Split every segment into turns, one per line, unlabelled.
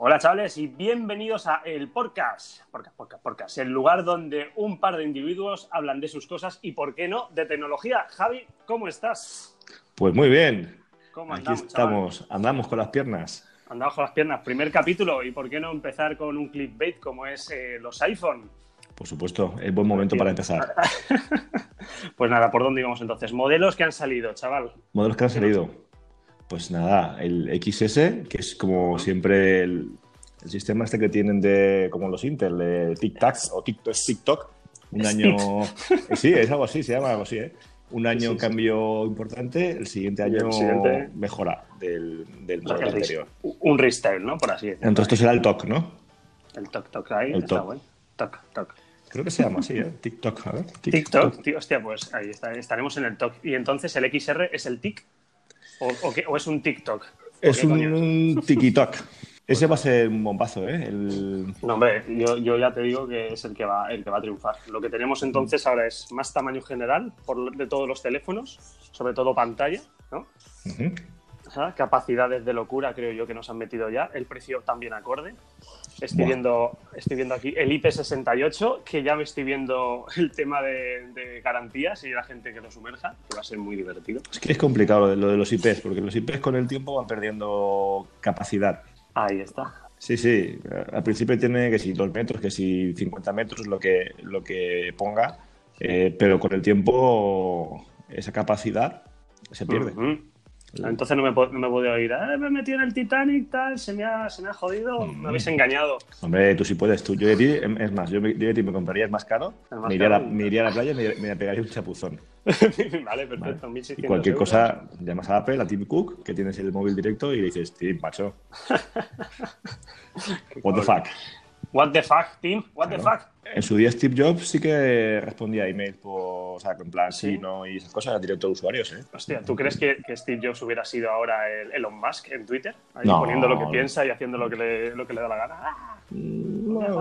Hola chavales y bienvenidos a el podcast, podcast, podcast, podcast, el lugar donde un par de individuos hablan de sus cosas y, por qué no, de tecnología. Javi, ¿cómo estás?
Pues muy bien.
¿Cómo
Aquí
andamos,
estamos,
chaval?
andamos con las piernas.
Andamos con las piernas. Primer capítulo y, ¿por qué no empezar con un clickbait como es eh, los iPhone?
Por supuesto, es buen momento para empezar.
Pues nada, ¿por dónde íbamos entonces? Modelos que han salido, chaval.
Modelos que han salido. Pues nada, el XS, que es como siempre el, el sistema este que tienen de, como los Intel, de TikTok o TikTok, es TikTok. Un año. Sí, es algo así, se llama algo así, ¿eh? Un año
Sí, sí.
cambio importante, el siguiente
el
año
siguiente-
mejora del, del modelo anterior.
Un restyle, ¿no? Por así decirlo.
Entonces esto será el TOC, ¿no?
El toc toc ahí
El
está
toc.
bueno. Toc toc.
Creo que se llama así, ¿eh? TikTok, a ver.
TikTok, tío, hostia, pues ahí está, estaremos en el TOC. Y entonces el XR es el TIC o, o qué- o es un TikTok. ¿O
Es un, TikTok. Ese va a ser un bombazo, ¿eh? El...
No, hombre, yo, yo ya te digo que es el que va el que va a triunfar. Lo que tenemos entonces ahora es más tamaño general por, de todos los teléfonos, sobre todo pantalla, ¿no? O capacidades de locura creo yo que nos han metido ya. El precio también acorde. Estoy viendo, estoy viendo aquí el IP68, que ya me estoy viendo el tema de, de garantías y la gente que lo sumerja, que va a ser muy divertido.
Es que es complicado lo de, lo de los IPs, porque los IPs con el tiempo van perdiendo capacidad.
Ahí está.
Sí, sí. Al principio tiene que si 2 metros, que si 50 metros, lo que, lo que ponga. eh, pero con el tiempo esa capacidad se pierde.
Ujú. Entonces no me, no me puedo ir. "Ah, me he metido en el Titanic, tal, se me ha, se me ha jodido.
Mm.
Me habéis engañado.
Hombre, tú sí puedes. Tú, yo de ti, em, es más, yo, de ti me compraría el más caro,
El más
me, iría a la,
caro.
me iría a la playa y me, me pegaría un chapuzón.
vale, perfecto.
¿vale?
1600
Y cualquier
euros.
cosa, llamas a Apple, a Tim Cook, que tienes el móvil directo, y le dices, Tim, macho. What the fuck.
What the fuck, Tim? What the fuck?
En su día Steve Jobs sí que respondía a email por, o sea, en plan sí,
¿Sí?
no y esas cosas directo a usuarios, ¿eh?
Hostia, ¿tú crees que, que Steve Jobs hubiera sido ahora el Elon Musk en Twitter? Ahí
No.
poniendo lo que piensa y haciendo lo que le, lo que le da la gana. ¡Ah!
No, no,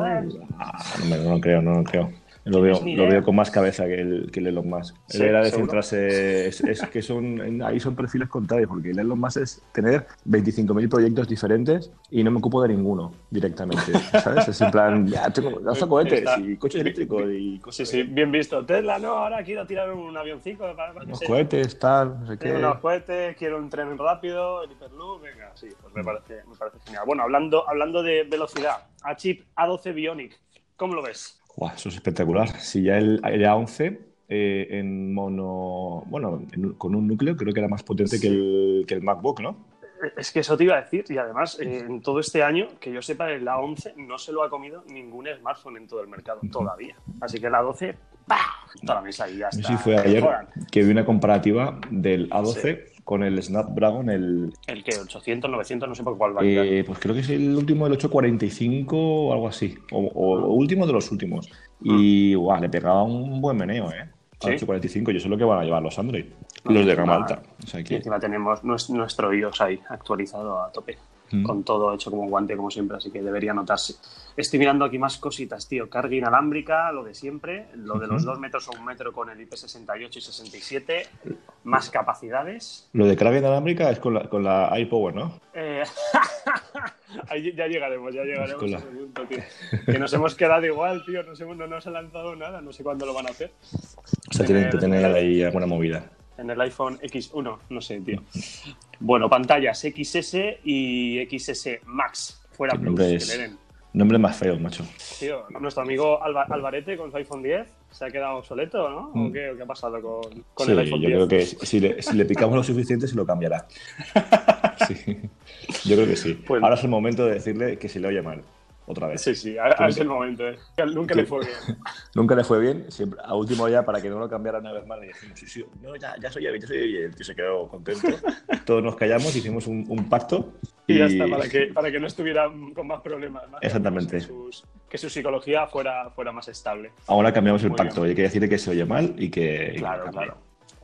me- no lo creo, no lo creo. Lo veo, lo veo con más cabeza que el, que el Elon Musk.
Sí,
Él era de centrarse, es, es que son, ahí son perfiles contrarios, porque el Elon Musk es tener 25.000 proyectos diferentes y no me ocupo de ninguno directamente, ¿sabes? Es en plan, ya tengo, lanzo cohetes
Está-
y coches eléctricos y
Sí,
cosas
sí, bien visto. Tesla, no, ahora quiero tirar un avioncito para, para
Unos cohetes, tal, no sé qué.
Tengo unos cohetes, quiero un tren rápido, el Hyperloop, venga, sí, pues me parece, me parece genial. Bueno, hablando, hablando de velocidad, a chip A12 Bionic, ¿cómo lo ves?
Eso es espectacular. Si ya el, el A11 eh, en mono, bueno, en- con un núcleo creo que era más potente que, el, que el MacBook, ¿no?
Es que eso te iba a decir, y además, eh, en todo este año, que yo sepa, el A11 no se lo ha comido ningún smartphone en todo el mercado, todavía. Así que el A12, ¡pah! Toda la mesa y ya está.
si fue ayer que vi una comparativa del A12 con el Snapdragon, el,
El que, 800, 900, no sé por cuál va
eh, pues creo que es el último del 845 o algo así, o, o- o último de los últimos. Y guau, le pegaba un buen meneo, ¿eh?
¿Sí?
Al 845, yo sé lo que van a llevar los Android, los de gama alta. O sea
Y encima tenemos nues- nuestro iOS ahí, actualizado a tope.
Mm.
con todo hecho como guante, como siempre, así que debería notarse. Estoy mirando aquí más cositas, tío. Carga inalámbrica, lo de siempre, lo de los
Ujú.
2 metros o un metro con el IP68 y 67, más capacidades.
lo de carga inalámbrica es con la, con la iPower, ¿no?
Eh, ahí ya llegaremos, ya llegaremos
Con la-
a ese punto, tío. Que nos hemos quedado igual, tío. Nos hemos- no nos ha lanzado nada, no sé cuándo lo van a hacer.
O sea, tienen que tener ahí alguna movida.
En el iPhone X1, no sé, tío. Bueno, pantallas XS y XS Max. Fuera plus,
nombre
que le den.
Nombre más feo, macho.
Tío, nuestro amigo Alba- Alvarete con su iPhone 10 se ha quedado obsoleto, ¿no? ¿O
Mm.
qué, o qué ha pasado con, con
Sí,
el
yo
iPhone 10?
creo que si le, si le picamos lo suficiente se lo cambiará. Sí. Yo creo que sí.
Pues-
Ahora es el momento de decirle que se le oye mal. Otra vez.
Sí, sí, ahora es el momento. ¿eh? Nunca le fue bien.
Nunca le fue bien. Siempre, a último ya, para que no lo cambiara una vez más, le dijimos, sí, sí, no, ya, ya soy bien, ya soy bien. Y el tío se quedó contento. Todos nos callamos, hicimos un, un pacto.
Y ya está, para que, para que no estuviera con más problemas. más
Exactamente.
Que, sus- que su psicología fuera, fuera más estable.
Ahora cambiamos el
Muy
pacto.
bien.
Hay que decirle que se oye mal y que. y
Claro,
cambie.
claro.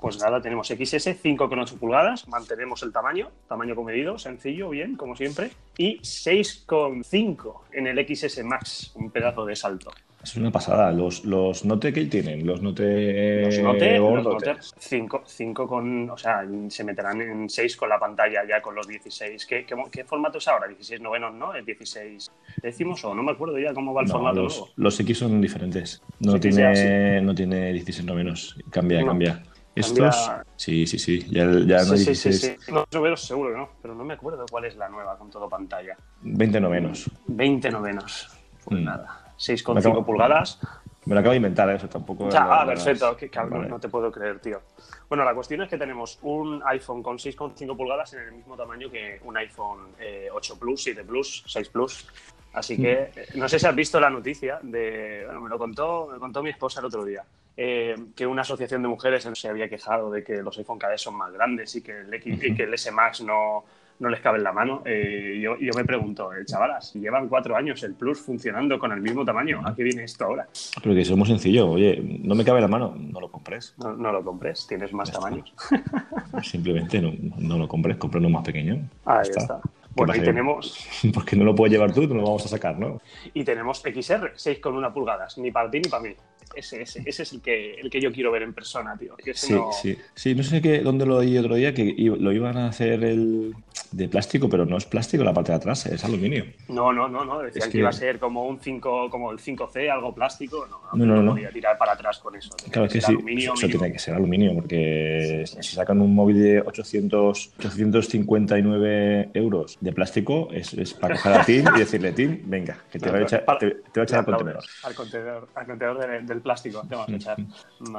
Pues nada, tenemos XS 5,8 pulgadas, mantenemos el tamaño, tamaño comedido, sencillo, bien, como siempre, y 6,5 en el XS Max, un pedazo de salto.
Es una pasada. Los, los Note que tienen, los Note.
Los Note, los Note
tres.
5, 5 con. O sea, se meterán en 6 con la pantalla ya con los 16. ¿Qué, qué, qué formato es ahora? ¿16 novenos, no? ¿Es 16 décimos o no me acuerdo ya cómo va el
No,
formato
los,
nuevo?
los X son diferentes. No,
Sí,
tiene,
sea
no tiene 16 novenos. Cambia,
No.
cambia.
Cambia-
Estos. Sí, sí, sí. Ya, ya no
sí,
hay
sí,
16.
sí, sí. No, novenos seguro que no, pero no me acuerdo cuál es la nueva con todo pantalla.
20 novenos.
20 novenos. Pues
Mm.
nada. 6,5
Me acabo-
pulgadas.
Me lo acabo de inventar, ¿eh? eso tampoco. es
Ya, ah, perfecto, qué cabrón,
Vale.
no te puedo creer, tío. Bueno, la cuestión es que tenemos un iPhone con 6,5 pulgadas en el mismo tamaño que un iPhone eh, 8 Plus, 7 Plus, 6 Plus. Así que eh, no sé si has visto la noticia de. Bueno, me lo contó, me contó mi esposa el otro día. Eh, que una asociación de mujeres se había quejado de que los iPhone cada vez son más grandes y que el, X, y que el S Max no, no les cabe en la mano. Eh, yo, yo me pregunto, eh, chavalas, llevan cuatro años el Plus funcionando con el mismo tamaño. ¿A qué viene esto ahora?
Pero que eso es muy sencillo. Oye, no me cabe la mano, no lo compres.
No, no lo compres, tienes más
está.
tamaños.
Simplemente no, no lo compres, compra uno más pequeño.
Ahí está.
¿Qué
Bueno, y tenemos,
Porque no lo puedes llevar tú, no lo vamos a sacar, ¿no?
y tenemos XR, 6,1 pulgadas, ni para ti ni para mí. Ese, ese, ese es el que, el que yo quiero ver en persona, tío.
Sí,
no-
sí. Sí, no sé qué, dónde lo oí otro día, que lo iban a hacer el de plástico, pero no es plástico la parte de atrás, es aluminio.
No, no, no, no. Decían
Es
que...
que-
iba a ser como un 5, como el 5C, algo plástico. No,
No, no, no.
podía tirar para atrás con eso. Tenía
Claro, es que sí,
aluminio,
eso
mínimo.
tiene que ser aluminio, porque
Sí, sí.
si sacan un móvil de 800, 859 euros de plástico, es, es para coger a Tim y decirle, Tim, venga, que te voy a echar,
Para-
te, te voy a echar al contenedor.
Al contenedor, al contenedor de- del plástico. Te vas a echar.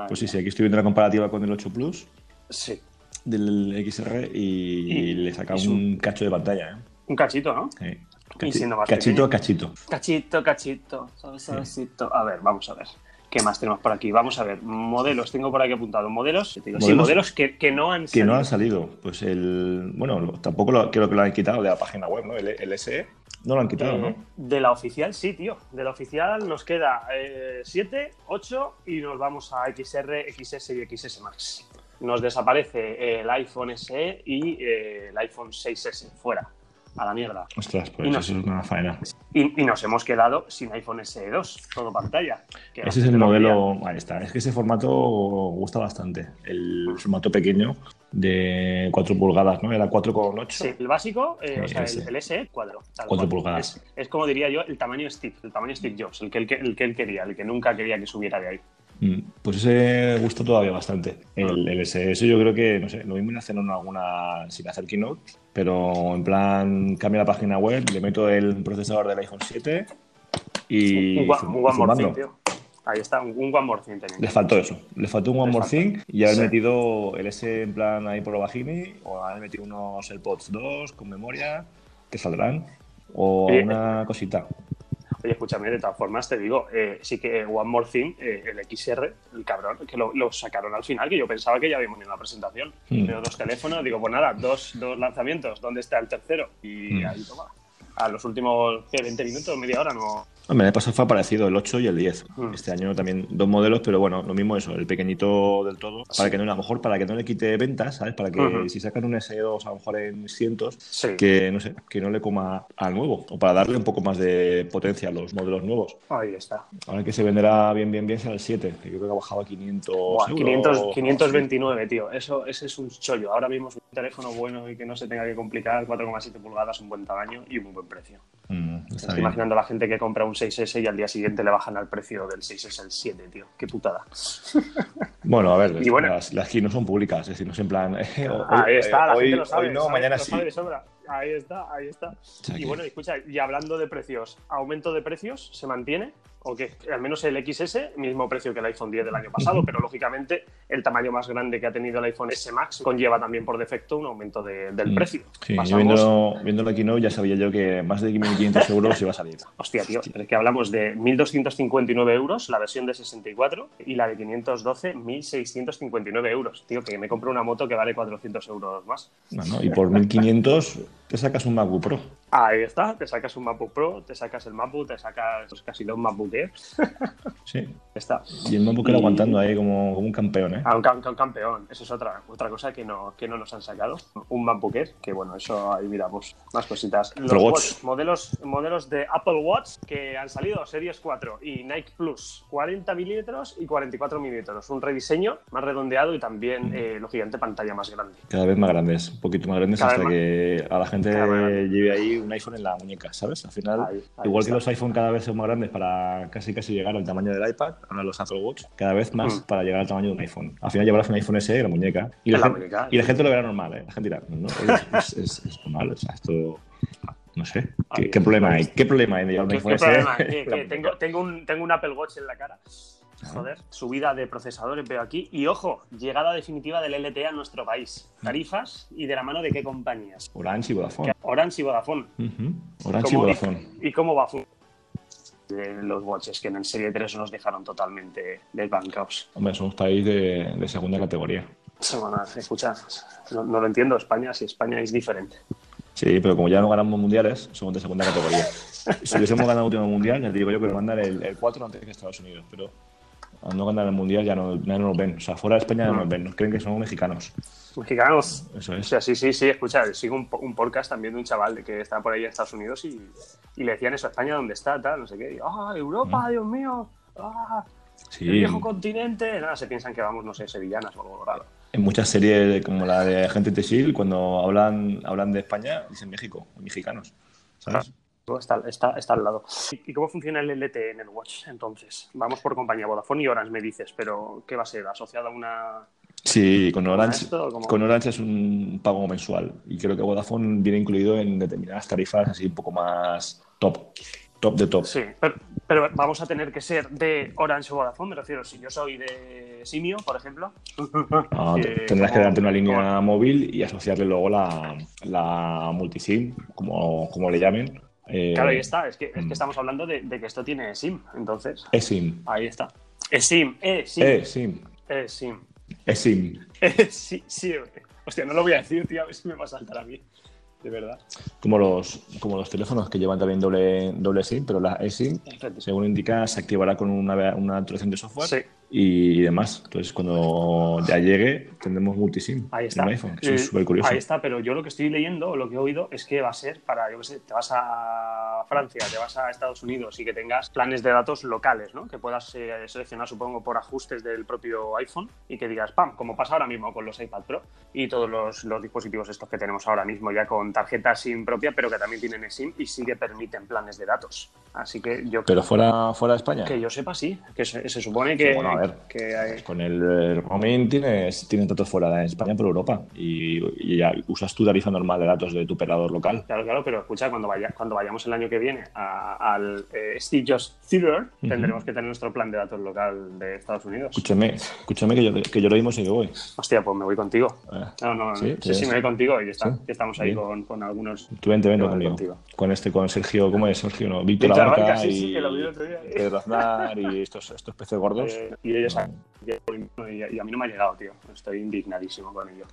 Pues sí, sí, aquí estoy viendo la comparativa con el 8 Plus
Sí.
Del XR y,
Y-
le saca
y
un cacho de pantalla. ¿eh?
Un cachito, ¿no?
Sí.
Y siendo más
cachito cachito.
Cachito, cachito. A ver, vamos a ver. ¿Qué más tenemos por aquí? Vamos a ver. Modelos, tengo por aquí apuntado. Modelos, digo, sí,
¿Modelos?
modelos que, que no han
Que
salido.
no han salido. Pues el. Bueno, tampoco lo, creo que lo han quitado de la página web, ¿no? El, el SE no lo han quitado,
Eh,
¿no?
De la oficial, sí, tío. De la oficial nos queda 7, 8 y nos vamos a XR, XS y XS Max. Nos desaparece el iPhone SE y eh, el iPhone 6S fuera, a la mierda.
Ostras, pues
y no
eso es una faena.
Y, y nos hemos quedado sin iPhone SE 2, todo pantalla.
Ese es el
lo
modelo. Ahí está. Es que ese formato gusta bastante. El formato pequeño de 4 pulgadas, ¿no? Era 4,8.
Sí, el básico, eh, o sea, el, el SE, cuadro. tal
Cuatro
cual.
pulgadas.
Es, es como diría yo, el tamaño Steve, el tamaño Steve Jobs, el que, el, que, el que él quería, el que nunca quería que subiera de ahí.
Mm, Pues ese gusta todavía bastante. El, el S. Eso yo creo que, no sé, lo mismo en hacer en alguna. sin hacer keynote, pero en plan, cambia la página web, le meto el procesador del iPhone 7 y.
un, un One More. Thing, tío. Ahí está, un, un One More Thing tenía.
Le faltó eso. Le faltó un One More. Thing y haber
Sí.
metido el S en plan ahí por lo bajini o haber metido unos AirPods 2 con memoria que saldrán o una cosita.
Oye, escúchame, de todas formas te digo, eh, sí que One More Thing, eh, el XR, el cabrón, que lo, lo sacaron al final, que yo pensaba que ya habíamos en la presentación.
Hmm.
Veo dos teléfonos, digo, pues nada, dos, dos lanzamientos, ¿dónde está el tercero? Y
Hmm.
ahí toma. A los últimos ¿qué, 20 minutos, media hora, no.
Hombre, el pasado fue parecido, el 8 y el 10.
Mm.
Este año también dos modelos, pero bueno, lo mismo eso, el pequeñito del todo, para que no, a lo mejor para que no le quite ventas, ¿sabes? Para que si sacan un S2 a lo mejor en cientos,
Sí.
que no sé, que no le coma al nuevo, o para darle un poco más de potencia a los modelos nuevos.
Ahí está.
Ahora que se venderá bien, bien, bien será el 7, que yo creo que ha bajado a 500
Buah,
euros.
500, 529, tío. Eso, ese es un chollo. Ahora mismo es un teléfono bueno y que no se tenga que complicar. 4,7 pulgadas, un buen tamaño y un buen precio.
Mm, está
estoy
bien.
imaginando a la gente que compra un 6S y al día siguiente le bajan al precio del 6S al 7, tío. Qué putada.
Bueno, a ver,
Y bueno.
las, las keys no son públicas, es decir, no es en plan. eh, hoy-
ahí está, la
hoy,
gente lo sabe.
hoy no,
sabe-
mañana
lo
sí.
sabe de sobra. Ahí está, ahí está.
O sea
Y bueno, escucha, y hablando de precios, ¿aumento de precios se mantiene? ¿O qué? Al menos el XS, mismo precio que el iPhone 10 del año pasado, pero lógicamente el tamaño más grande que ha tenido el iPhone S Max conlleva también por defecto un aumento de- del
Mm.
precio.
Sí, yo
Pasamos-
viendo, la keynote ya sabía yo que más de 1.500 euros iba a salir.
Hostia, tío, pero es que hablamos de 1.259 euros la versión de 64 y la de 512, 1.659 euros. Tío, que me compro una moto que vale 400 euros más.
Bueno, y por 1.500 te sacas un MacBook Pro.
Ahí está, te sacas un MacBook Pro, te sacas el MacBook, te sacas casi dos MacBook Airs.
Sí.
Está.
Y el MacBook Air
Y-
aguantando ahí como, como un campeón, ¿eh?
Ah, un, cam- un campeón, eso es otra, otra cosa que no, que no nos han sacado. Un MacBook Air, que bueno, eso ahí miramos, más cositas. Los
Watch.
Watch, modelos, modelos de Apple Watch que han salido, Series 4 y Nike Plus, 40 milímetros y 44 milímetros. Un rediseño más redondeado y también,
Mm.
eh, lo gigante, pantalla más grande.
Cada vez más grandes, un poquito más grandes
Cada
hasta
más.
que a la gente lleve ahí un iPhone en la muñeca, ¿sabes? Al final,
Ahí, ahí
igual que
está.
los iPhone cada vez son más grandes para casi casi llegar al tamaño del iPad, ahora los Apple Watch, cada vez más
Mm.
para llegar al tamaño de un iPhone. Al final llevarás un iPhone SE en la muñeca. Y la,
la
gente,
muñeca,
y la gente lo verá normal, ¿eh? La gente dirá, no, es, es, es- es normal, o sea, esto... No sé, ¿qué, qué problema hay? ¿Qué problema hay de llevar un
¿Qué,
iPhone SE?
Que- que tengo, tengo, un, tengo un Apple Watch en la cara. Joder, subida de procesadores veo aquí. Y ojo, llegada definitiva del LTE a nuestro país. Tarifas y de la mano de qué compañías.
Orange y Vodafone.
Orange y Vodafone.
Orange y
¿Cómo-
Vodafone.
¿Y cómo va? De los watches que en el Serie 3 nos dejaron totalmente desbancados.
Hombre, somos país de, de segunda categoría.
Se van a escuchar. No, no lo entiendo, España, si España es diferente.
Sí, pero como ya no ganamos mundiales, somos de segunda categoría. Si hubiésemos ganado el último mundial, ya te digo yo que nos mandan el, el 4 antes que Estados Unidos, pero al no ganar el mundial ya no, ya no nos ven. O sea, fuera de España ya no nos ven, nos creen que somos mexicanos.
Mexicanos.
Eso
O
es.
sea, sí, sí, sí, escucha, sigo un, po- un podcast también de un chaval de que está por ahí en Estados Unidos y, y le decían eso, España, ¿dónde está? Tal, no sé qué. Ah, Europa, Dios mío. Ah, el
Sí,
viejo continente. Nada, se piensan que vamos, no sé, sevillanas o algo raro.
en muchas series como la de Agente Tesil, cuando hablan, hablan de España, dicen México, mexicanos. ¿Sabes?
Está, está, está al lado. ¿Y cómo funciona el LTE en el Watch? Entonces, vamos por compañía Vodafone y Orange, me dices, pero ¿qué va a ser? ¿Asociado a una...?
Sí, con Orange,
esto,
con Orange es un pago mensual y creo que Vodafone viene incluido en determinadas tarifas así un poco más top, top de top.
Sí, pero, pero vamos a tener que ser de Orange o Vodafone, me refiero, si yo soy de Simio, por ejemplo.
Ah,
eh,
tendrás que
como-
darte una
como-
línea móvil y asociarle luego la, la multisim, como, como le llamen. Eh,
Claro, ahí está, es que, es
mm.
que estamos hablando de, de que esto tiene SIM, entonces,
eSIM.
ahí está. eSIM, eSIM,
eSIM.
eSIM.
eSIM.
Sí, sí, hostia, no lo voy a decir, tío, a ver si me va a saltar a mí, de verdad.
Como los, como los teléfonos que llevan también doble, doble SIM, pero la eSIM, según indica, se activará con una, una actualización de software
Sí.
Y demás. Entonces, cuando ya llegue, tendremos multisim
Ahí está.
en un iPhone. que Eso
Eh,
es súper curioso.
Ahí está, pero yo lo que estoy leyendo o lo que he oído es que va a ser para, yo qué sé, te vas a Francia, te vas a Estados Unidos y que tengas planes de datos locales, ¿no? Que puedas eh, seleccionar, supongo, por ajustes del propio iPhone y que digas, pam, como pasa ahora mismo con los iPad Pro y todos los, los dispositivos estos que tenemos ahora mismo ya con tarjeta SIM propia, pero que también tienen SIM y sí que permiten planes de datos. Así que yo
Pero fuera, fuera de España.
que yo sepa, sí, que se, se supone que,
Bueno, a ver.
que hay-
Con el, el roaming tienes, tienes datos fuera de España por Europa y, y ya usas tu tarifa normal de datos de tu operador local.
Claro, claro, pero escucha, cuando, vaya, cuando vayamos el año que viene a- al eh, Steve Jobs Theater, tendremos que tener nuestro plan de datos local de Estados Unidos.
Escúchame, escúchame que yo, que yo lo mismo sí que voy.
Hostia, pues me voy contigo.
Eh,
No, no,
Sí,
sí, sí,
sí,
me voy contigo y ya está.
Sí,
Ya estamos ahí con, con algunos.
Tú vente, vente
Yo
conmigo.
contigo.
Con este, con Sergio, ¿cómo es Sergio? No, Víctor Abarca
Abarca, sí,
y
sí, que lo vi el otro día.
Y estos, estos peces gordos.
Eh, y ellos han- y, y a mí no me ha llegado, tío. Estoy indignadísimo con ello.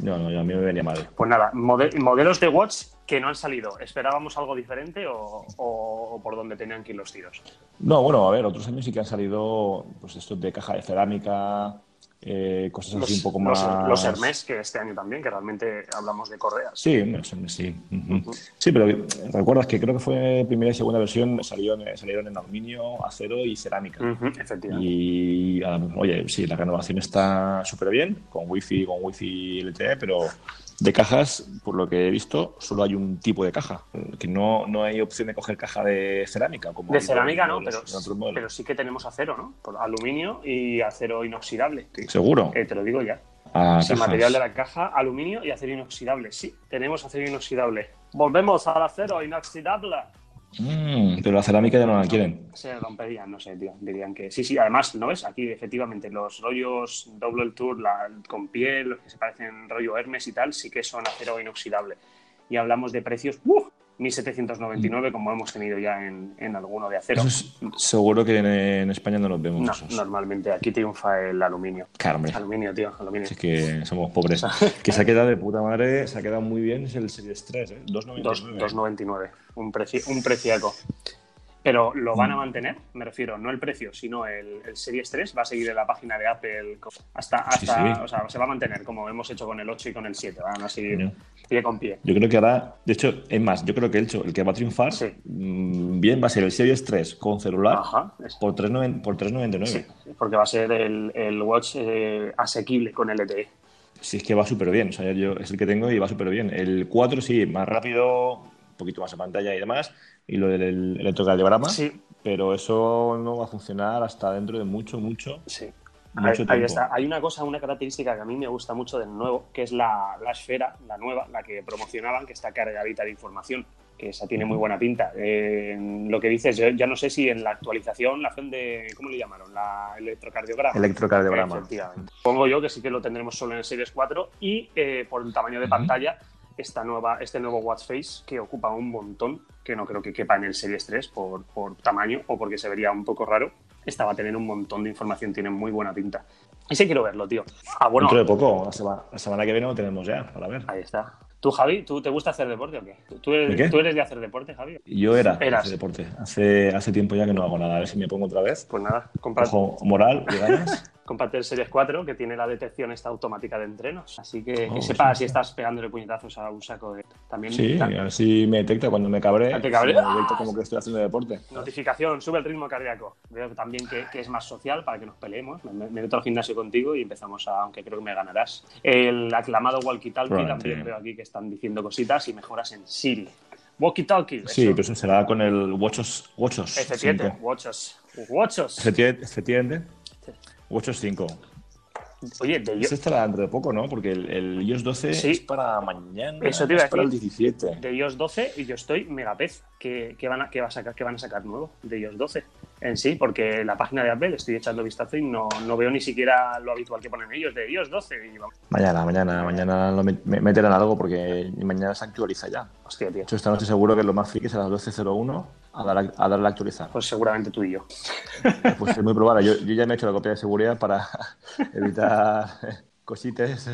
No, no, a mí me venía mal.
Pues nada, mode- modelos de Watch que no han salido. ¿Esperábamos algo diferente o, o- o por dónde tenían que ir los tiros?
No, bueno, a ver, otros años sí que han salido pues estos de caja de cerámica, eh, cosas así un poco más...
los Hermes, que este año también, que realmente hablamos de correas.
Sí, los Hermes, sí. Sí, pero recuerdas que creo que fue primera y segunda versión, salieron, eh, salieron en aluminio, acero y cerámica.
Ujú, efectivamente.
Y, oye, sí, la renovación está súper bien, con wifi, con wifi LTE, pero de cajas, por lo que he visto, solo hay un tipo de caja, que no, no hay opción de coger caja de cerámica. Como
De cerámica no, pero, pero sí que tenemos acero, ¿no? Por aluminio y acero inoxidable.
¿Seguro?
Eh, te lo digo ya.
Ah,
Sí, material de la caja, aluminio y acero inoxidable. Sí, tenemos acero inoxidable. Volvemos al acero inoxidable.
Mm, pero la cerámica ya no la quieren.
Se romperían, no sé, tío. Dirían que sí, sí. Además, ¿no ves? Aquí, efectivamente, los rollos Double Tour la, con piel, los que se parecen rollo Hermes y tal, sí que son acero inoxidable. Y hablamos de precios ¡uh! 1799, como hemos tenido ya en, en alguno de acero.
Es- seguro que en, en España no los vemos.
No,
esos.
normalmente aquí triunfa el aluminio.
Hombre.
Aluminio, tío, aluminio.
Es que somos pobres. que se ha quedado de puta madre, se ha quedado muy bien. Es el Series 3, ¿eh? 2.99.
Dos- 2,99. Un, preci un preciaco. Pero lo van a mantener, me refiero, no el precio, sino el, el Series 3 va a seguir en la página de Apple hasta,
Sí,
hasta
sí.
o sea, se va a mantener como hemos hecho con el 8 y con el 7, van a seguir pie con pie.
Yo creo que ahora, de hecho, es más, yo creo que el, hecho- el que va a triunfar
Sí.
mm, bien va a ser el Series 3 con celular
Ajá,
por 3,9 por 3,99.
sí, porque va a ser el, el Watch eh, asequible con LTE.
Si es que va súper bien, o sea, yo es el que tengo y va súper bien. El 4 sí, más rápido, poquito más de pantalla y demás, y lo del electrocardiograma,
Sí,
pero eso no va a funcionar hasta dentro de mucho, mucho,
sí.
mucho
Ahí, ahí está. Hay una cosa, una característica que a mí me gusta mucho del nuevo, que es la, la esfera, la nueva, la que promocionaban, que está cargadita de información, que esa tiene muy buena pinta. Eh, lo que dices, yo ya no sé si en la actualización, la de, ¿cómo le llamaron? La electrocardiograma.
Electrocardiograma.
Efectivamente. Pongo yo que sí que lo tendremos solo en el Series 4 y eh, por el tamaño de pantalla, esta nueva, este nuevo Watch Face que ocupa un montón, que no creo que quepa en el Series 3 por, por tamaño o porque se vería un poco raro. Esta va a tener un montón de información, tiene muy buena pinta. Ese quiero verlo, tío. Ah, bueno,
Dentro de poco, la semana, la semana que viene lo tenemos ya, para ver.
ahí está. ¿Tú, Javi, tú te gusta hacer deporte o qué? ¿Tú eres,
¿De qué?
¿tú eres de hacer deporte, Javi?
Yo era de hacer deporte. Hace, hace tiempo ya que no hago nada. A ver si me pongo otra vez.
Pues nada, cómprate,
Ojo moral y ganas.
el Series 4 que tiene la detección esta automática de entrenos. Así que, que
Oh,
sepa
sí.
si estás pegándole puñetazos a un saco de... También
Sí, a ver si me detecta cuando me cabré.
Ah.
Me detecta como que estoy haciendo deporte.
Notificación, sube el ritmo cardíaco. Veo también que, que es más social para que nos peleemos. Me, me meto al gimnasio contigo y empezamos a, aunque creo que me ganarás. El aclamado walkie talkie también veo aquí que están diciendo cositas y mejoras en Siri. Walkie talkie.
Sí, pero eso será con el WatchOS, WatchOS
F7,
5.
Watchos. Watchos.
Efectivamente, efectivamente. WatchOS 5.
Oye, de yo,
Ese estará dentro de poco, ¿no? Porque el, el iOS 12
Sí.
es para mañana.
Eso te iba a
es para el
decir.
17.
de iOS 12 y yo estoy megapez. ¿Qué, qué van a, qué, va a sacar, ¿Qué van a sacar nuevo de iOS 12? En sí, porque la página de Apple estoy echando vistazo y no, no veo ni siquiera lo habitual que ponen ellos de iOS 12. Y vamos,
Mañana, mañana, mañana lo met- me- meterán algo porque mañana se actualiza ya.
hostia, tío.
De hecho, esta noche seguro que lo más friki a las 12.01 a, dar a, a darle a actualizar.
Pues seguramente tú y yo.
Pues es muy probable. Yo, yo ya me he hecho la copia de seguridad para evitar cositas.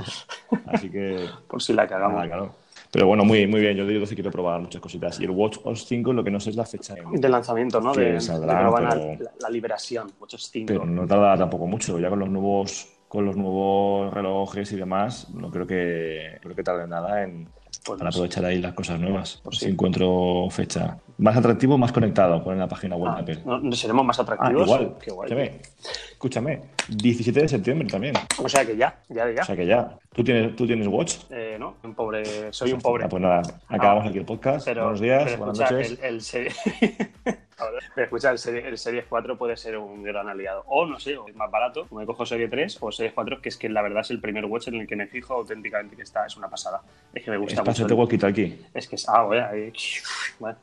Así que,
Por si la cagamos.
nada, claro. Pero bueno, muy, muy bien. Yo de 12 quiero probar muchas cositas. Y el Watch OS 5 lo que no sé es la fecha.
de lanzamiento, ¿no? De, de
saldrá,
a-
pero-
la, la liberación, 8.5.
Pero no tarda tampoco mucho. Ya con los nuevos con los nuevos relojes y demás, no creo que creo que tarde nada en
Pues
para
no sé.
aprovechar ahí las cosas nuevas.
Pues
si encuentro fecha. Más atractivo, más conectado con la página web
Ah,
de Apple.
¿no- no ¿Seremos más
Ah,
atractivos?
igual.
Qué guay.
Escúchame, escúchame. 17 de septiembre también.
O sea que ya, ya de ya.
O sea que ya. ¿Tú tienes, tú tienes Watch?
Eh, no, un pobre, soy un pobre.
Ah, pues nada, acabamos aquí el podcast.
Pero,
Buenos días,
pero
buenas
escucha,
noches.
El, el escucha, el, serie, el Series 4 puede ser un gran aliado. O no sé, o es más barato, me cojo Serie 3 o Series 4, que es que la verdad es el primer watch en el que me fijo auténticamente que está, es una pasada. Es que me gusta mucho. El-
walkie-talkie.
Es que es, ah, bueno,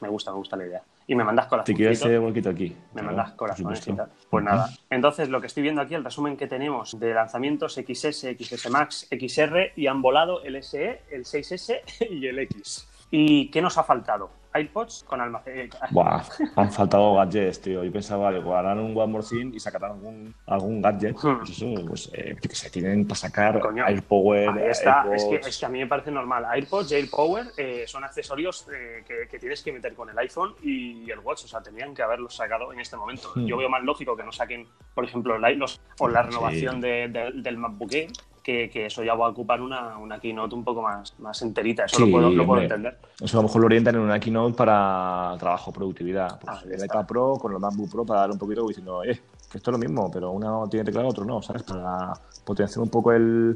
me gusta, me gusta la idea. Y me mandas
¿Te
corazoncitos.
quieres ese walkie-talkie?
Me
Claro,
mandas corazones y tal. Pues nada. Entonces, lo que estoy viendo aquí, el resumen que tenemos de lanzamientos XS, XS Max, XR y han volado el SE, el 6S y el X. ¿Y qué nos ha faltado? iPods con almacén. eh,
Buah, han faltado gadgets, tío. Yo pensaba, digo, harán un One More Thing y sacarán algún, algún gadget.
Hmm.
Pues eso, pues, eh, qué sé, tienen para sacar
Coño,
AirPower,
Ahí está, es que, es que a mí me parece normal. AirPods y AirPower eh, son accesorios eh, que, que tienes que meter con el iPhone y el Watch. O sea, tenían que haberlos sacado en este momento.
Hmm.
Yo veo más lógico que no saquen, por ejemplo, el iLos o la renovación de- de- del MacBook Air, que, que eso ya va a ocupar una, una keynote un poco más, más enterita. Eso
Sí,
lo, puedo, lo puedo entender.
Eso a lo mejor lo orientan en una keynote para trabajo, productividad. Pues
Ah,
el iPad Pro con el MacBook Pro para dar un poquito diciendo, eh, que esto es lo mismo, pero uno tiene teclado, otro no, ¿sabes? Para potenciar un poco el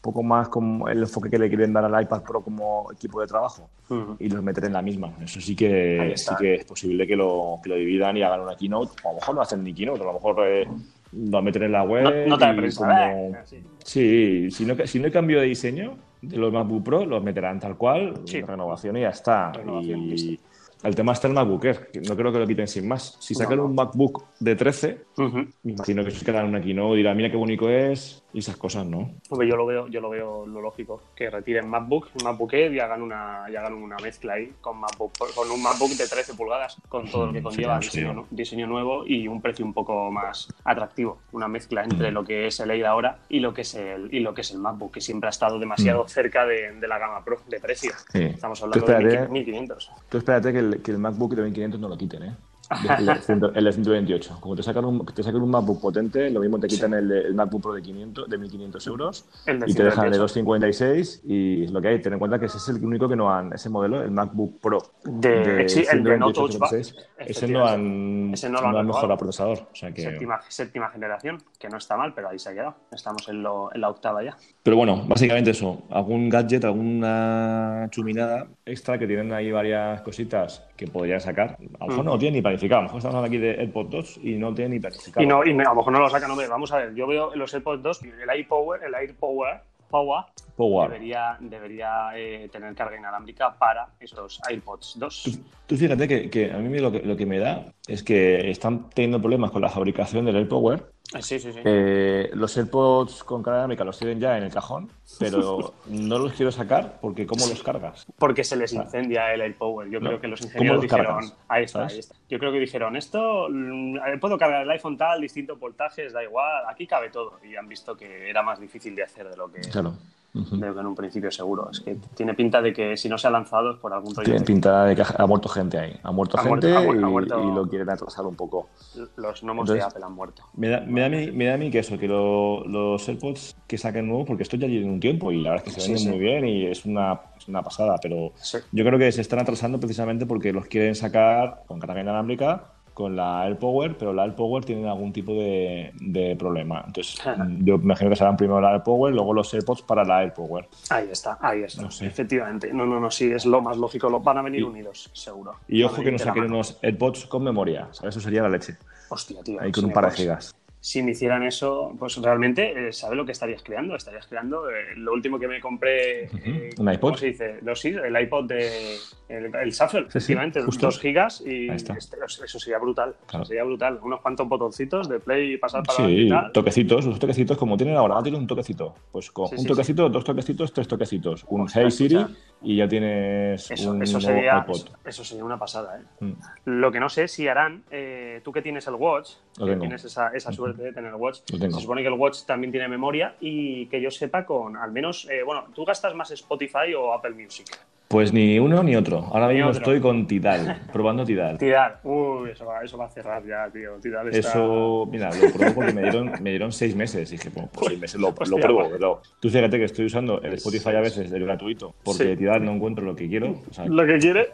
poco más como el enfoque que le quieren dar al iPad Pro como equipo de trabajo
Ujú.
y los meter en la misma. Eso sí que sí que es posible que lo, que lo dividan y hagan una keynote. O a lo mejor no hacen ni keynote, a lo mejor eh, lo meten en la web.
No-
y
prensa,
como-
sí.
Sí, si no, si no hay cambio de diseño de los MacBook Pro, los meterán tal cual,
Sí.
renovación y ya está.
Renovación,
y,
listo.
el tema está el MacBook Air, que no creo que lo quiten sin más. Si sacan
No, no.
un MacBook de 13,
Ujú.
me imagino que se quedarán una keynote y dirá, mira qué bonito es y esas cosas, ¿no?
Hombre, yo lo veo, yo lo veo lo lógico, que retiren MacBook, MacBook Air y hagan una, y hagan una mezcla ahí con MacBook, con un MacBook de 13 pulgadas, con todo lo que
Mm,
conlleva
sería
diseño, nu- diseño nuevo y un precio un poco más atractivo. Una mezcla entre lo que es el Air ahora y lo que es el, y lo que es el MacBook, que siempre ha estado demasiado cerca de, de la gama Pro de precio.
Sí.
Estamos hablando de
espérate,
1500.
tú espérate que, el, que el MacBook de 1500 no lo quiten, ¿eh? El de, el de 128. Como te sacan, un, te sacan un MacBook potente, lo mismo te quitan el, de- el MacBook Pro de 500, de 1500 euros
El de
y te dejan el de
128.
256 y es lo que hay. Ten en cuenta que ese es el único que no han, ese modelo, el MacBook Pro
De- sí, el de no
128,
touch bar.
126, ese no han,
Ese no lo han
mejorado el procesador. O sea que...
Séptima, séptima generación, que no está mal, pero ahí se ha quedado. Estamos en, lo- en la octava ya.
Pero bueno, básicamente eso. Algún gadget, alguna chuminada extra que tienen ahí varias cositas que podrían sacar. A lo mejor no lo tienen ni planificado. A lo mejor estamos hablando aquí de AirPods 2 y no tienen ni planificado.
Y, no, y a lo mejor no lo sacan, hombre. Vamos a ver, yo veo los AirPods 2, el AirPower, el AirPower Power,
Power.
debería, debería eh, tener carga inalámbrica para esos AirPods 2.
Tú fíjate que, que a mí lo que, lo que me da es que están teniendo problemas con la fabricación del AirPower.
Eh, Sí, sí, sí.
Eh, los AirPods con carga dinámica los tienen ya en el cajón, pero no los quiero sacar porque ¿cómo los cargas?
Porque se les incendia el AirPower. Yo
No.
creo que los
¿Cómo
ingenieros
los
dijeron,
cargas?
ahí está,
¿Sabes?
ahí está. Yo creo que dijeron, esto mm, puedo cargar el iPhone tal, distintos voltajes, da igual, aquí cabe todo. Y han visto que era más difícil de hacer de lo que,
Claro. Ujú.
de lo que en un principio seguro. Es que tiene pinta de que si no se ha lanzado es por algún rollo
Tienen
técnico.
pinta de que ha muerto gente ahí. Ha muerto
Ha
gente
muerto- ha mu- ha
y,
muerto-
y lo quieren atrasar un poco.
Los gnomos de
Entonces-
Apple han muerto.
Me da, me da a mí, me da a mí que eso, que lo- los AirPods que saquen nuevos, porque esto ya lleva un tiempo y la verdad es que se
Sí,
venden
sí.
muy bien y es una, es una pasada, pero
Sí.
yo creo que se están atrasando precisamente porque los quieren sacar con carga inalámbrica, con la AirPower, pero la AirPower tiene algún tipo de, de problema. Entonces, yo me imagino que serán primero la AirPower, luego los AirPods para la AirPower.
Ahí está, ahí está.
No sé.
Efectivamente. No, no, no, sí, es lo más lógico. Lo, van a venir
Y-
unidos, seguro.
Y
Van
ojo que
la
saquen unos AirPods con memoria, ¿sabes? Eso sería la leche.
Hostia, tío.
Ahí con un par de gigas.
Si me hicieran eso, pues realmente, eh, ¿sabes lo que estarías creando? Estarías creando eh, lo último que me compré. eh,
¿Un iPod?
¿Cómo se dice? Los, sí, el iPod de. El, el Shuffle,
sí,
efectivamente,
justo.
2 gigas y este- eso sería brutal.
Claro.
Sería brutal. Unos cuantos botoncitos de play y pasar para
Sí,
tal.
toquecitos, los toquecitos como tienen ahora, ahora tiene un toquecito. Pues con
Sí,
un
sí,
toquecito, dos toquecitos, tres toquecitos. Un Hey Siri y ya tienes
Eso,
un
eso sería,
iPod.
eso, eso sería una pasada, ¿eh?
Mm.
Lo que no sé si harán, eh, tú que tienes el Watch, que tienes esa, esa suerte de tener el Watch,
Lo
se supone que el Watch también tiene memoria y que yo sepa con al menos, eh, bueno, ¿tú gastas más Spotify o Apple Music?
Pues ni uno ni otro. Ahora
Ni
mismo
otro.
estoy con Tidal, probando Tidal.
Tidal, uy, eso va, eso va a cerrar ya, tío. Tidal está...
Eso, mira, lo probé porque me dieron, me dieron seis meses. Y dije, bueno, pues seis meses lo, lo pruebo.
pues.
pero Tú fíjate que estoy usando el Spotify a veces, el gratuito, porque
Sí.
Tidal no encuentro lo que quiero. O sea,
Lo que quiere,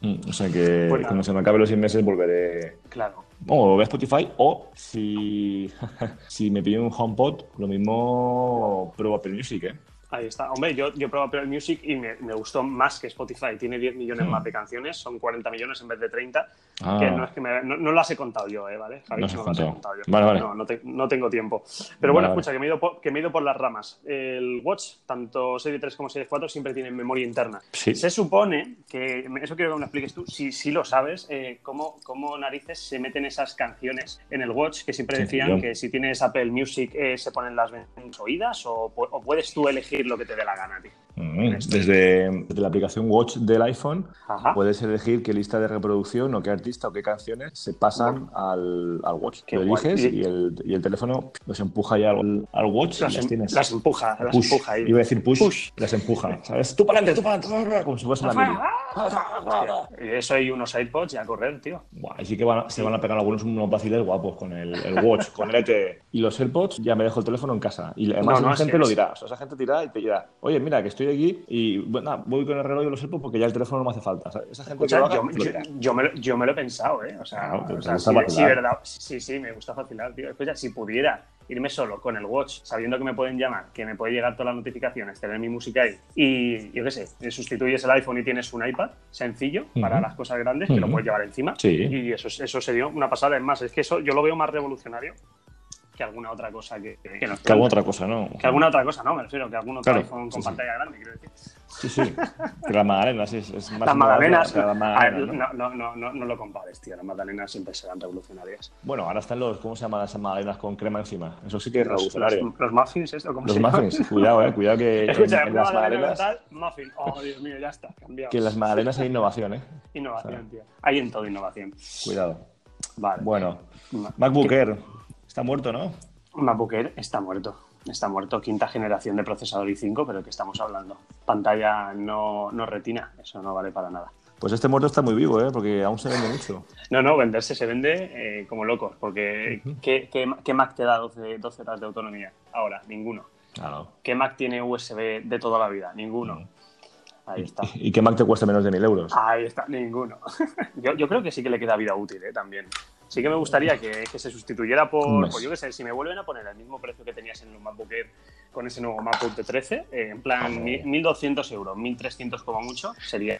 mm, o sea que
Pues
cuando se me acabe los seis meses volveré,
claro.
O voy a Spotify o si, si me piden un HomePod, lo mismo pruebo Apple Music, ¿eh?
Ahí está. Hombre, yo, yo probé Apple Music y me, me gustó más que Spotify. Tiene 10 millones
Hmm.
más de canciones, son 40 millones en vez de 30.
Ah.
Que no es que me, no, no las he contado yo, ¿eh? ¿Vale? Javi,
No has
las he
contado.
yo.
Vale, vale.
No, no, te- no tengo tiempo. Pero
Vale,
bueno, escucha, que me, he ido por, que me he ido por las ramas. El Watch, tanto Serie 3 como Serie 4, siempre tienen memoria interna.
Sí.
Se supone que, eso quiero que me lo expliques tú, si, si lo sabes, eh, cómo, cómo narices se meten esas canciones en el Watch, que siempre decían que si tienes Apple Music eh, se ponen las oídas o, o puedes tú elegir lo que te dé la gana, tío.
Mm, Desde, desde la aplicación Watch del iPhone
Ajá.
puedes elegir qué lista de reproducción o qué artista o qué canciones se pasan al, al Watch.
Qué
Lo eliges
Y-
el, y el teléfono los empuja ya al, al Watch
Las,
y las
em-
tienes.
las empuja, las.
Iba a decir push,
Push.
las empuja. ¿Sabes? Tú para adelante, tú para adelante, como si fuese la mili.
Eso y unos iPods y a correr, tío.
Buah, y sí que van se van a pegar algunos unos vaciles guapos con el, el Watch, con el ET. Y los AirPods, ya me dejo el teléfono en casa. Y además
No,
gente lo dirá. O sea, esa gente te dirá y te dirá, oye, mira, que estoy aquí y bueno, voy con el reloj y los AirPods porque ya el teléfono no me hace falta. O sea, esa gente
Escucha, yo, yo- yo me, lo- yo me lo he pensado, ¿eh? O sea,
Claro,
o sea, sí, verdad. Sí, sí, me gusta vacilar, tío. Escucha, si pudiera irme solo con el watch, sabiendo que me pueden llamar, que me puede llegar todas las notificaciones, tener mi música ahí y, yo qué sé, sustituyes el iPhone y tienes un iPad sencillo para
Ujú.
las cosas grandes, que lo puedes llevar encima.
Sí.
Y eso, eso sería una pasada. Es más, es que eso yo lo veo más revolucionario que alguna otra cosa que, que nos
Que alguna otra cosa, ¿no?
que alguna otra cosa, no, me refiero, que algún otro
Claro,
iPhone con
sí, sí.
pantalla grande, quiero decir.
Sí, sí. Que las magdalenas es, es más
Las magdalenas,
innovadora que las
a ver,
magdalenas, ¿no?
no, no, no, no lo compares, tío. Las magdalenas siempre serán revolucionarias.
Bueno, ahora están los, ¿cómo se llaman esas magdalenas con crema encima? Eso sí que es
Los,
revolucionario.
los- los muffins, ¿esto cómo
Los
se llama?
muffins, cuidado, eh, cuidado que en,
Escucha,
en
una
las
magdalena
magdalenas,
tal, muffin. Oh, Dios mío, ya está, cambiado.
que en las magdalenas hay innovación, eh.
Innovación, tío. Hay en todo innovación.
Cuidado.
Vale.
Bueno,
Ma-
MacBook. Air está muerto, ¿no?
MacBook Air está muerto. Está muerto, quinta generación de procesador i5, pero ¿de qué estamos hablando? Pantalla no, no retina, eso no vale para nada.
Pues este muerto está muy vivo, ¿eh? Porque aún se vende mucho.
No, no, venderse se vende eh, como locos, porque ¿qué, qué, qué Mac te da 12, 12 horas de autonomía? Ahora, ninguno.
Claro.
¿Qué Mac tiene USB de toda la vida? Ninguno. Ahí está.
¿Y qué Mac te cuesta menos de mil euros?
Ahí está, ninguno. Yo, yo creo que sí que le queda vida útil, ¿eh? También. Sí que me gustaría que, que se sustituyera por, por, yo qué sé, si me vuelven a poner el mismo precio que tenías en los MacBook Air con ese nuevo MacBook de 13, eh, en plan mi- 1.200 euros, 1.300 como mucho, sería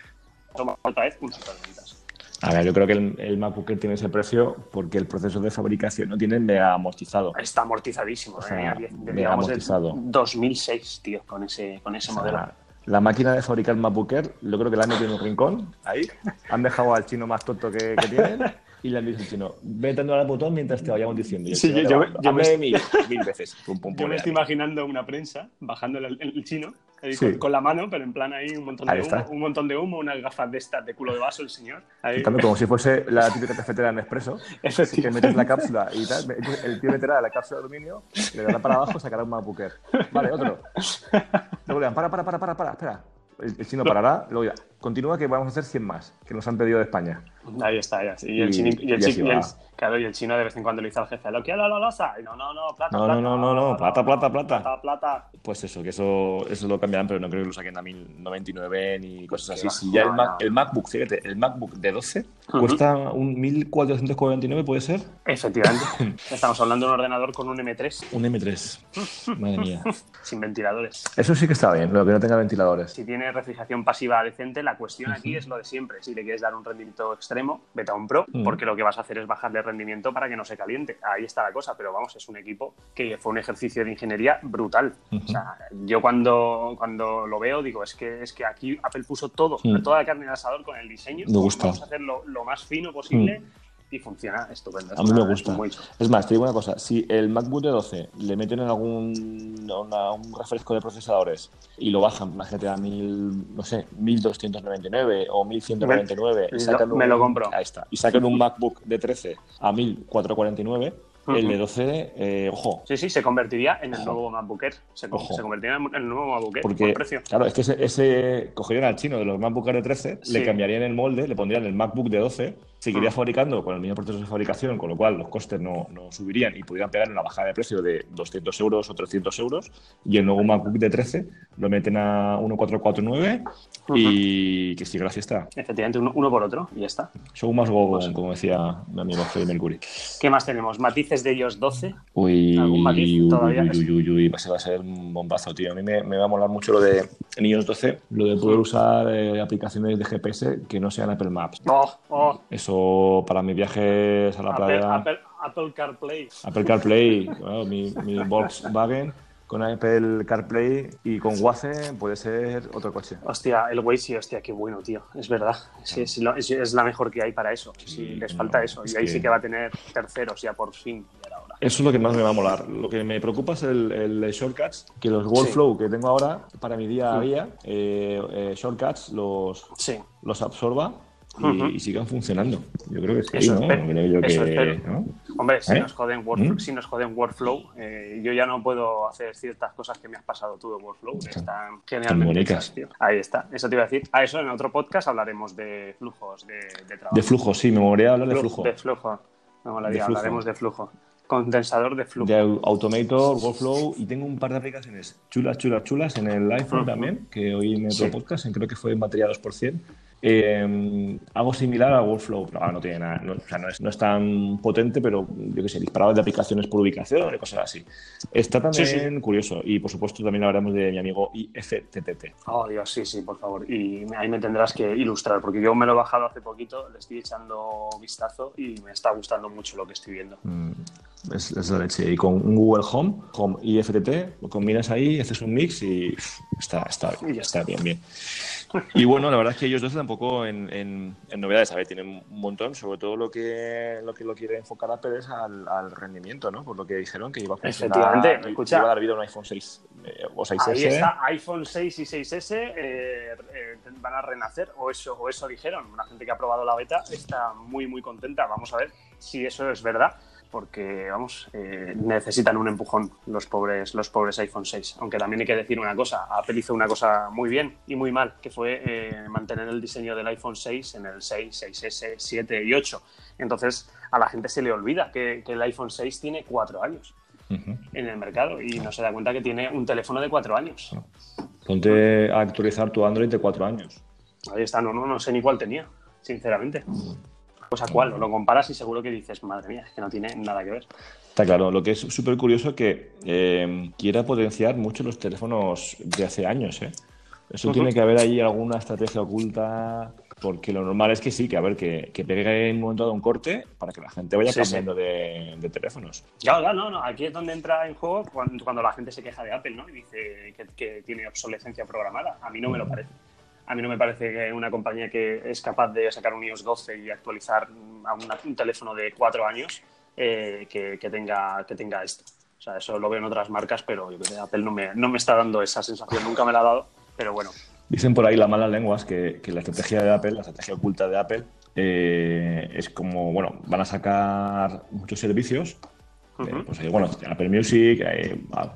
otra vez un ventas.
A ver, yo creo que el, el MacBook Air tiene ese precio porque el proceso de fabricación no tiene mega amortizado.
Está amortizadísimo,
O sea,
¿eh?
mega amortizado.
2006, tío, con ese, con ese
O sea,
modelo.
la máquina de fabricar MacBook Air, yo creo que la han metido en un rincón, ahí. Han dejado al chino más tonto que, que tienen y le han dicho al chino, vete dándole al botón mientras te vayamos diciendo. Y el
Sí,
chino
yo- yo
va dando,
yo me-
"Hazme mil, mil veces. Pum, pum,
Yo me estoy imaginando una prensa bajando el, el chino ahí
Sí.
con, con la mano, pero en plan ahí un montón
Ahí
de humo,
está.
un montón de humo, unas gafas de estas de culo de vaso el señor. Ahí.
También como si fuese la típica cafetera en Expreso, que metes la cápsula y tal, el tío meterá la cápsula de aluminio, le dará para abajo, sacará un Air. Vale, otro. Luego le dan, para, para, para, para, para, espera. El, el chino parará, luego ya, continúa que vamos a hacer 100 más, que nos han pedido de España.
Ahí está, ya. Y el chino, y el chino- y el-
va.
claro, y el chino de vez en cuando le dice al jefe, lo quiero la losa. Y no, no, no, plata,
No,
plata.
no, no, plata, plata, plata.
Plata, plata.
Pues eso, que eso, eso lo cambiarán, pero no creo que lo saquen a 1099 ni cosas así. Si ya el, el MacBook, fíjate, el MacBook de 12
Ujú.
cuesta un 1449, ¿puede ser?
Efectivamente. Estamos hablando de un ordenador con un M3
Un M3. Madre mía.
sin ventiladores.
Eso sí que está bien, lo que no tenga ventiladores.
Si tiene refrigeración pasiva decente, la cuestión aquí es lo de siempre. Si le quieres dar un rendimiento extremo, vete a un Pro,
Mm.
porque lo que vas a hacer es bajarle rendimiento para que no se caliente. Ahí está la cosa, pero vamos, es un equipo que fue un ejercicio de ingeniería brutal. O sea, yo cuando, cuando lo veo digo, es que, es que aquí Apple puso todo,
Mm.
toda la carne el asador con el diseño.
Me gusta.
Vamos a hacerlo lo más fino posible y funciona estupendo. Es
A mí me
es
gusta.
muy-
Es más, te digo una cosa, si el MacBook de 12 le meten en algún una- un refresco de procesadores y lo bajan, imagínate a mil, no sé, 1299 o 1199
Me-
y sacan
me lo compro.
Ahí está. Y sacan un MacBook de 13 a 1449, el de 12, eh, ojo,
Sí, sí, se convertiría en el
Ojo.
nuevo MacBook Air. Se, se convertiría en el nuevo MacBook Air
porque
por precio.
claro, es que ese, ese cogerían al chino de los MacBook Air de 13,
Sí.
le cambiarían el molde, le pondrían el MacBook de 12, seguiría
Mm.
fabricando con el mismo proceso de fabricación, con lo cual los costes no, no subirían y pudieran pegar una bajada de precio de 200 euros o 300 euros. Y el nuevo MacBook de 13 lo meten a 1449 y que siga la fiesta.
Efectivamente, uno, uno por otro y ya está.
Show más go,
Pues-
como decía mi amigo Freddie Mercury.
¿Qué más tenemos? Matices de iOS 12.
Uy,
¿Algún matiz
uy,
todavía?
uy, uy, uy, uy, ese va a ser un bombazo, tío. A mí me, me va a molar mucho lo de en iOS 12, lo de poder usar eh, aplicaciones de GPS que no sean Apple Maps.
Oh, oh,
Eso para mis viajes a la
Apple,
playa,
Apple- Apple CarPlay.
Apple CarPlay, bueno, mi, mi Volkswagen con Apple CarPlay y con Waze puede ser otro coche.
Hostia, el Waze, hostia, qué bueno, tío. Es verdad. Sí, es, lo- es- es la mejor que hay para eso. Sí,
Sí,
les
no,
falta eso.
es
Y ahí
que-
sí que va a tener terceros ya por fin.
Eso es lo que más me va a molar. Lo que me preocupa es el, el shortcuts, que los workflow que tengo ahora para mi día a
Sí.
día, eh, eh, shortcuts los,
Sí.
los absorba y,
Ujú.
y sigan funcionando. Yo creo que sí,
Eso
¿no? Creo yo
Eso
que. ¿no?
Hombre, si,
¿Eh?
nos joden workflow,
¿Mm?
si nos joden workflow, eh, yo ya no puedo hacer ciertas cosas que me has pasado tú de workflow. que Están genialmente hechas, tío. Ahí está. Eso te iba a decir. A eso en otro podcast hablaremos de flujos de, de trabajo.
De flujo, sí, me molaría hablar de
Flu-
flujo.
De flujo. No, molaría,
De flujo.
hablaremos de flujo. Condensador de flujo.
De au- Automator, Workflow y tengo un par de aplicaciones chulas, chulas, chulas en el iPhone
Ujú.
también, que hoy en otro
Sí.
podcast, creo que fue en batería 2%. Eh, algo similar a Workflow, pero ahora no tiene nada, no, o sea, no es, no es tan potente, pero yo que sé, disparado de aplicaciones por ubicación y cosas así. Está también
Sí,
curioso y por supuesto también hablaremos de mi amigo IFTTT.
Oh, Dios, sí, sí, por favor. Y ahí me tendrás que ilustrar, porque yo me lo he bajado hace poquito, le estoy echando vistazo y me está gustando mucho lo que estoy viendo.
Mm, es, es, la leche. Y con un Google Home, Home y FTT, lo combinas ahí, haces un mix y está, está, está bien, bien. Y bueno, la verdad es que ellos dos tampoco en, en, novedades, a ver, tienen un montón, sobre todo lo que lo que lo quiere enfocar Apple es al, rendimiento, ¿no? Por lo que dijeron que iba a
funcionar, Efectivamente, escucha,
iba a dar vida a un iPhone 6 eh, o 6S.
Ahí está, iPhone 6 y 6S eh, eh, van a renacer, o eso, o eso dijeron. Una gente que ha probado la beta está muy, muy contenta. Vamos a ver si eso es verdad porque vamos, eh, necesitan un empujón los pobres, los pobres iPhone 6. Aunque también hay que decir una cosa, Apple hizo una cosa muy bien y muy mal, que fue eh, mantener el diseño del iPhone 6 en el 6, 6S, 7 y 8. Entonces a la gente se le olvida que, el iPhone 6 tiene cuatro años en el mercado y no se da cuenta que tiene un teléfono de cuatro años.
Ponte a actualizar tu Android de cuatro años.
Ahí está, no, no, no sé ni cuál tenía, sinceramente pues a cuál, lo comparas y seguro que dices, madre mía, es que no tiene nada que ver.
Está claro, lo que es súper curioso que eh, quiera potenciar mucho los teléfonos de hace años, ¿eh? Eso tiene que haber ahí alguna estrategia oculta, porque lo normal es que sí, que a ver, que, que pegue en un momento dado un corte para que la gente vaya cambiando De, teléfonos.
Ya, ya, no, no, aquí es donde entra en juego cuando, la gente se queja de Apple, ¿no? Y dice que, que tiene obsolescencia programada. A mí no me lo parece. A mí no me parece que una compañía que es capaz de sacar un iOS 12 y actualizar a un teléfono de cuatro años eh, que, tenga, que tenga esto. O sea, eso lo veo en otras marcas, pero yo creo que Apple no me, no me está dando esa sensación, nunca me la ha dado, pero bueno.
Dicen por ahí las malas lenguas que, que la estrategia de Apple, la estrategia oculta de Apple, eh, es como, bueno, van a sacar muchos servicios. Eh, pues, bueno, Apple Music,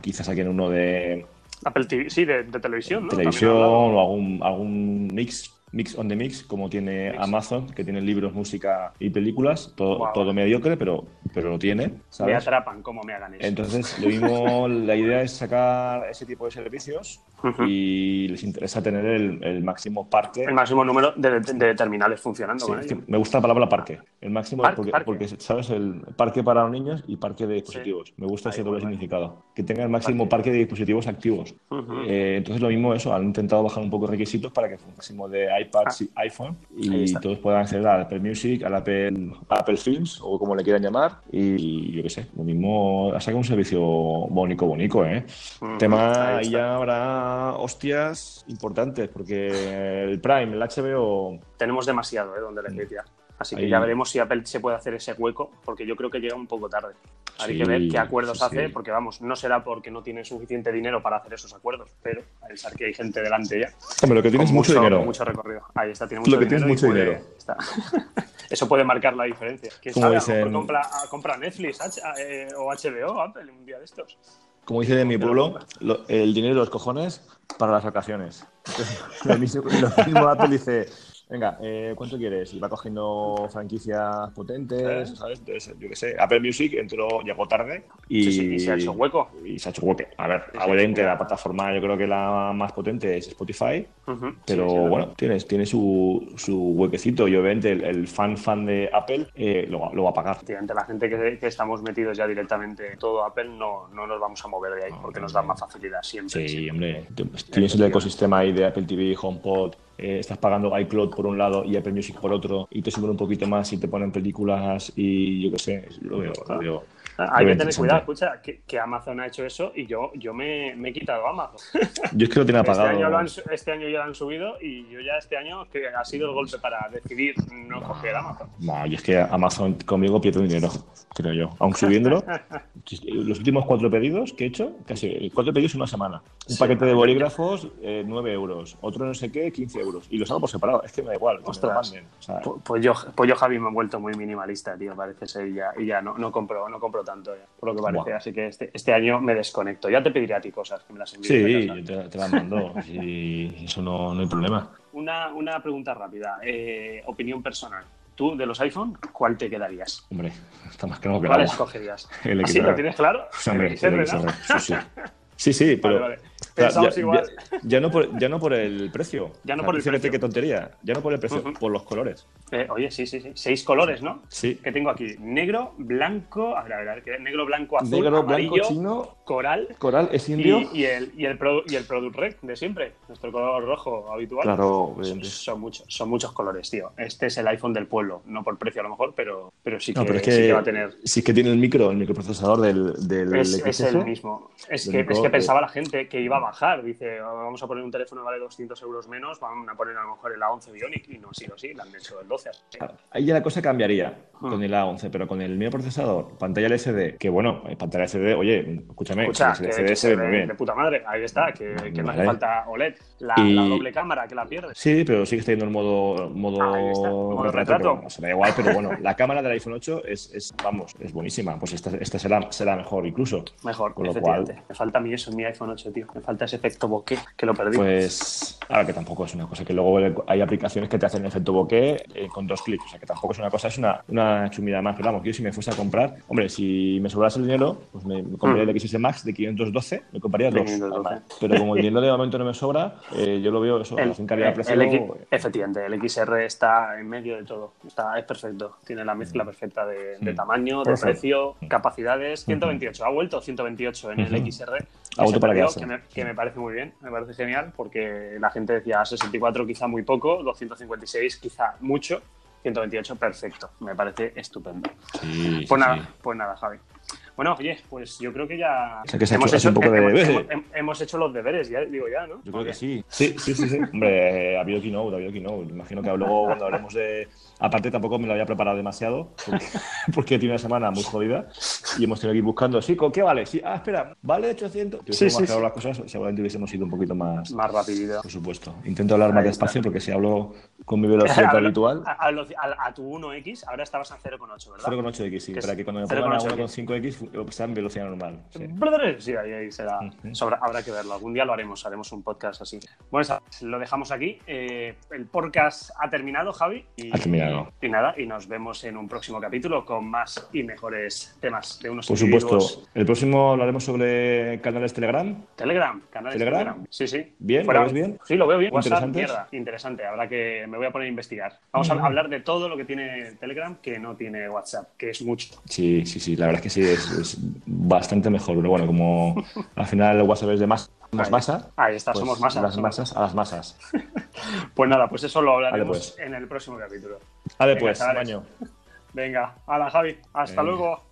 quizás saquen uno de,
Apple TV, sí, de, televisión, ¿no?
Televisión o algún, algún mix Mix on the Mix, como tiene Amazon, que tiene libros, música y películas, todo, todo mediocre, pero, pero lo tiene.
Me atrapan como me hagan eso.
Entonces, lo mismo, la idea es sacar ese tipo de servicios y les interesa tener el, máximo parque.
El máximo número de, terminales funcionando.
me gusta la palabra parque. El máximo, porque, ¿sabes? El parque para los niños y parque de dispositivos. Me gusta ese doble significado. Que tenga el máximo parque, de dispositivos activos. Eh, entonces, lo mismo eso, han intentado bajar un poco requisitos para que el máximo de iPad y ah. iPhone y todos puedan acceder al Apple Music, al Apple, Apple Films o como le quieran llamar y yo qué sé, lo mismo, ha sacado un servicio bonito, bonito, ¿eh? Tema, y ya habrá hostias importantes porque el Prime, el HBO...
Tenemos demasiado, ¿eh? Donde elegir ya. Así que ya veremos si Apple se puede hacer ese hueco, porque yo creo que llega un poco tarde. Hay que ver qué acuerdos hace, porque vamos, no será porque no tiene suficiente dinero para hacer esos acuerdos, pero a pensar que hay gente delante ya.
Hombre, lo que tienes mucho, dinero.
Mucho recorrido. Ahí está, tiene mucho
lo que Tienes mucho dinero.
Eso puede marcar la diferencia. ¿Quién sabe? A lo mejor compra, compra Netflix eh, o HBO, Apple, un día de estos.
Como dice de mi pueblo, el dinero de los cojones para las vacaciones. lo mismo Apple dice venga, eh, ¿cuánto quieres? Y va cogiendo franquicias potentes, ¿sabes? Entonces, yo qué sé, Apple Music entró, llegó tarde y,
se ha hecho hueco.
Y se ha hecho hueco. A ver, obviamente la plataforma yo creo que la más potente es Spotify, pero bueno, tiene, tiene su, su huequecito y obviamente el, fan fan de Apple eh, lo, lo, va a pagar.
Efectivamente, la gente que, estamos metidos ya directamente en todo Apple no, no nos vamos a mover de ahí porque nos da más facilidad siempre.
Sí, hombre, tienes el ecosistema ahí de Apple TV, HomePod, eh, estás pagando iCloud por un lado y Apple Music por otro, y te suben un poquito más y te ponen películas y yo qué sé, lo veo, lo veo
hay que tener cuidado, escucha, que, Amazon ha hecho eso y yo, yo me, me he quitado Amazon.
Yo es que lo tiene este apagado.
Este año, este año ya lo han subido y yo ya este año que ha sido el golpe para decidir no, coger Amazon.
No, y es que Amazon conmigo pierde dinero, creo yo. Aún subiéndolo, los últimos cuatro pedidos que he hecho, casi cuatro pedidos en una semana. Un paquete de bolígrafos, eh, 9 euros. Otro no sé qué, 15 euros. Y los hago por separado. Es que me da igual. Ostras.
pues, yo, pues yo, Javi, me he vuelto muy minimalista, tío, parece ser. Y ya, y ya no, no compro, no compro tanto ya, por lo que parece. Así que este, este, año me desconecto. Ya te pediré a ti cosas que me las envíes.
Sí, yo te, las mando. y eso no, no, hay problema.
Una, una pregunta rápida. Eh, opinión personal. Tú, de los iPhone, ¿cuál te quedarías?
Hombre, está más claro que
¿Cuál escogerías? El ¿Ah. ¿Lo tienes claro?
Hombre, el XR, sí, sí. Sí, sí, pero,
Pensamos
ya,
igual.
Ya, ya no por, ya no por el precio.
Ya no
O sea,
por el
fíjate
precio.
qué tontería. Ya no por el precio, por los colores.
Eh, oye, sí, sí, sí. Seis colores, ¿no?
Sí.
Que tengo aquí. Negro, blanco. A ver, a ver, a ver, ¿qué? negro, blanco, azul,
Negro,
amarillo,
blanco, chino,
coral.
coral, es
Y,
indio.
y el, y, el y el Product Red de siempre, nuestro color rojo habitual.
Claro,
Son,
obviamente.
son muchos, son muchos colores, tío. Este es el iPhone del pueblo, no por precio a lo mejor, pero, pero sí, que,
No, pero es que,
sí que va a tener.
sí que tiene el micro, el microprocesador del, del
Es, el mismo. Es que,
micro,
es que
eh,
pensaba la gente que iba a bajar. Dice, "Oh, vamos a poner un teléfono que vale 200 euros menos, van a poner a lo mejor el A11 Bionic. Y no ha sido así, le han hecho el 12.
Ahí ya la cosa cambiaría con el A11, pero con el microprocesador, pantalla LCD, que bueno, eh, pantalla LCD, oye, escúchame,
Escucha, que,
LCD
que
se ve muy bien.
de puta madre. Ahí está, que, que no hace falta OLED. La,
Y-
la doble cámara que la pierdes.
Sí, pero sigue teniendo el modo, modo,
está, modo
retrato,
retrato.
bueno, se me da igual, pero bueno, la cámara del iPhone 8 es, es, vamos, es buenísima. Pues esta, esta será, será mejor incluso.
Mejor,
Con lo cual-
Me falta a mí eso en mi iPhone 8, tío. Me falta ese efecto bokeh que lo perdí.
Pues, ahora que tampoco es una cosa que luego hay aplicaciones que te hacen el efecto bokeh eh, con dos clics, o sea que tampoco es una cosa, es una, una chumida más. Pero vamos, yo si me fuese a comprar, hombre, si me sobrase el dinero, pues me, me compraría el XS Max de 512, me compraría
Mm.
Dos.
512.
además. Pero como el dinero de momento no me sobra, eh, yo lo veo eso,
El,
calidad-precio.
efectivamente, el XR está en medio de todo. Está, es perfecto. Tiene la mezcla perfecta de, de
Mm.
tamaño, de precio, capacidades. 128. Ha vuelto 128 en el. XR. Se
para
perdió, que me, que me parece muy bien, me parece genial, porque la gente decía 64 quizá muy poco, 256 quizá mucho, 128 perfecto. Me parece estupendo.
Sí,
Pues
sí,
nada, pues nada, Javi. Bueno, oye, pues yo creo que ya
O sea, que se ha hecho un poco de-
hemos, hemos- hemos hecho los deberes, ya digo ya, ¿no?
Yo creo que sí. Sí, sí, sí. sí. Hombre, ha habido keynote, ha habido keynote. Imagino que luego cuando hablemos de... Aparte tampoco me lo había preparado demasiado porque, porque tiene una semana muy jodida y hemos tenido que ir buscando, sí, ¿con qué vale? Sí, ah, espera, vale 800. Si
Sí,
hubiésemos
sí, sí.
las cosas, seguramente hubiésemos ido un poquito más...
Más rapidito.
Por supuesto. Intento hablar más despacio porque si hablo con mi velocidad habitual...
A, a a- a tu 1X, ahora estabas a 0,8, ¿verdad?
0,8x, sí,
Que es
para que cuando me
0,8X.
pongan a 1,5x sea en velocidad normal. Sí.
Ahí, ahí será. Sobra- habrá que verlo. Algún día lo haremos, haremos un podcast así. Bueno, lo dejamos aquí. Eh, el podcast ha terminado, Javi. Y,
Ha terminado.
Y nada, y nos vemos en un próximo capítulo con más y mejores temas de unos
Por supuesto, el próximo hablaremos sobre canales Telegram.
Telegram, canales
¿Telegram?
Telegram. Sí, sí.
¿Bien?
Fuera-
¿Lo ves bien?
Sí, lo veo bien. WhatsApp, mierda. Interesante. Habrá que. Me voy a poner a investigar. Vamos a hablar de todo lo que tiene Telegram que no tiene WhatsApp, que es mucho.
Sí, sí, sí, la verdad es que sí, es, es bastante mejor. Pero bueno, como al final el WhatsApp es de más, más
Ahí-
masa.
Ahí está,
pues
somos masas.
Las
somos-
masas a las masas.
Pues nada, pues eso lo hablaremos
pues.
en el próximo capítulo.
Vale, pues,
chavales.
baño.
Venga, hala Javi, hasta
Venga.
luego.